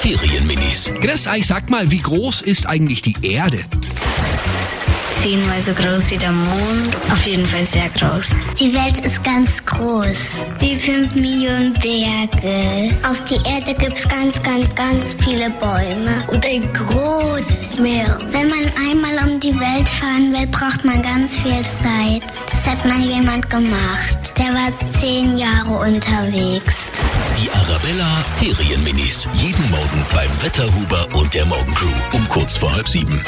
Ferienminis. Grüß euch, sag mal, wie groß ist eigentlich die Erde? zehnmal so groß wie der Mond. Auf jeden Fall sehr groß. Die Welt ist ganz groß. Wie fünf Millionen Berge. Auf die Erde gibt es ganz, ganz, ganz viele Bäume. Und ein großes Meer. Wenn man einmal um die Welt fahren will, braucht man ganz viel Zeit. Das hat mal jemand gemacht. Der war zehn Jahre unterwegs. Arabella Ferienminis. Jeden Morgen beim Wetterhuber und der Morgencrew um kurz vor halb sieben.